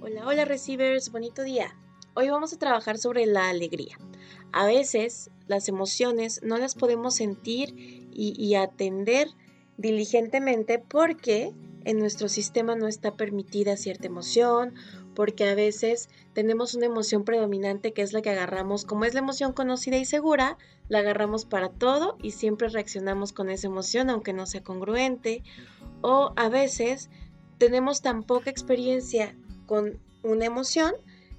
Hola, hola receivers, bonito día. Hoy vamos a trabajar sobre la alegría. A veces las emociones no las podemos sentir y, atender diligentemente porque en nuestro sistema no está permitida cierta emoción, porque a veces tenemos una emoción predominante que es la que agarramos, como es la emoción conocida y segura, la agarramos para todo y siempre reaccionamos con esa emoción aunque no sea congruente, o a veces tenemos tan poca experiencia con una emoción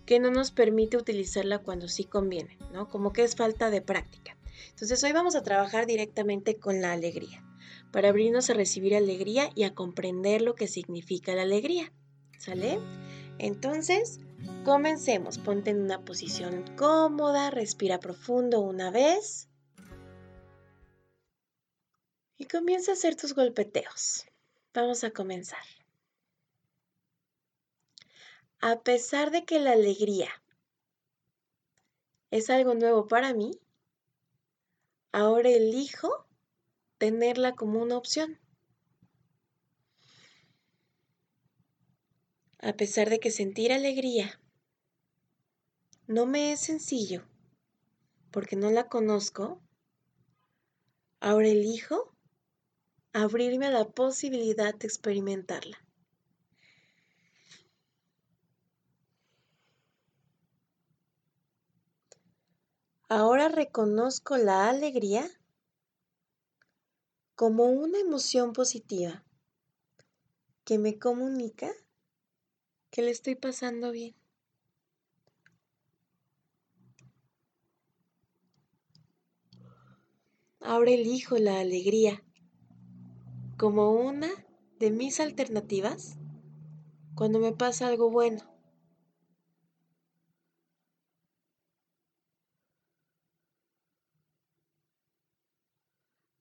que no nos permite utilizarla cuando sí conviene, ¿no? Como que es falta de práctica. Entonces hoy vamos a trabajar directamente con la alegría, para abrirnos a recibir alegría y a comprender lo que significa la alegría. ¿Sale? Entonces, comencemos. Ponte en una posición cómoda, respira profundo una vez y comienza a hacer tus golpeteos. Vamos a comenzar. A pesar de que la alegría es algo nuevo para mí, ahora elijo tenerla como una opción. A pesar de que sentir alegría no me es sencillo, porque no la conozco, ahora elijo abrirme a la posibilidad de experimentarla. Ahora reconozco la alegría como una emoción positiva que me comunica que le estoy pasando bien. Ahora elijo la alegría como una de mis alternativas cuando me pasa algo bueno.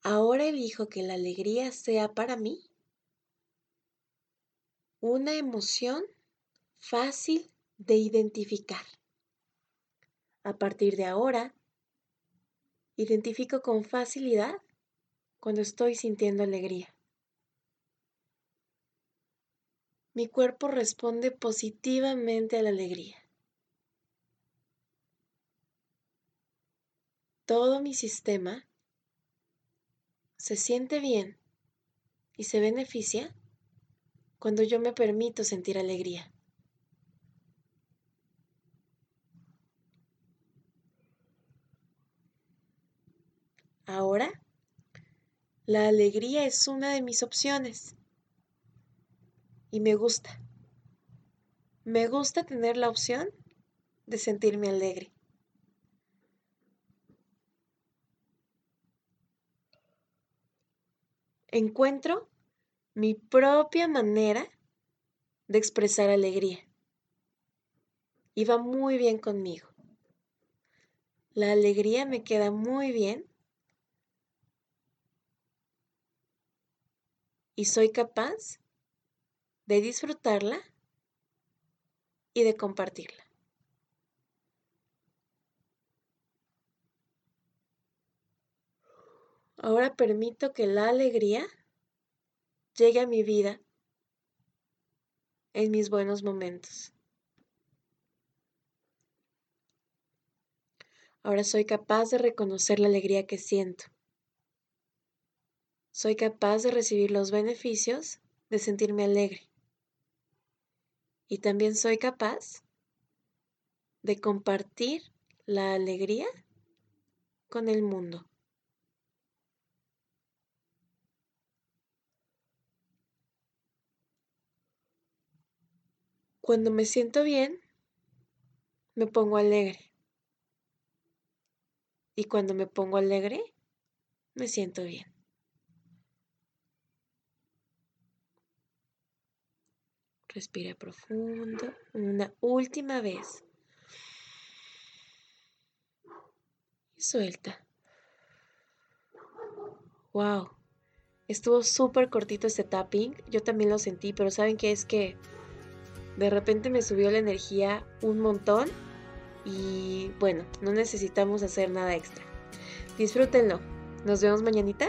Ahora elijo que la alegría sea para mí una emoción fácil de identificar. A partir de ahora, identifico con facilidad cuando estoy sintiendo alegría. Mi cuerpo responde positivamente a la alegría. Todo mi sistema se siente bien y se beneficia cuando yo me permito sentir alegría. Ahora, la alegría es una de mis opciones y me gusta. Me gusta tener la opción de sentirme alegre. Encuentro mi propia manera de expresar alegría. Y va muy bien conmigo. La alegría me queda muy bien y soy capaz de disfrutarla y de compartirla. Ahora permito que la alegría llegue a mi vida en mis buenos momentos. Ahora soy capaz de reconocer la alegría que siento. Soy capaz de recibir los beneficios de sentirme alegre. Y también soy capaz de compartir la alegría con el mundo. Cuando me siento bien, me pongo alegre. Y cuando me pongo alegre, me siento bien. Respira profundo. Una última vez. Y suelta. Wow. Estuvo súper cortito este tapping. Yo también lo sentí, pero ¿saben qué es que de repente me subió la energía un montón y bueno, no necesitamos hacer nada extra. Disfrútenlo. Nos vemos mañanita.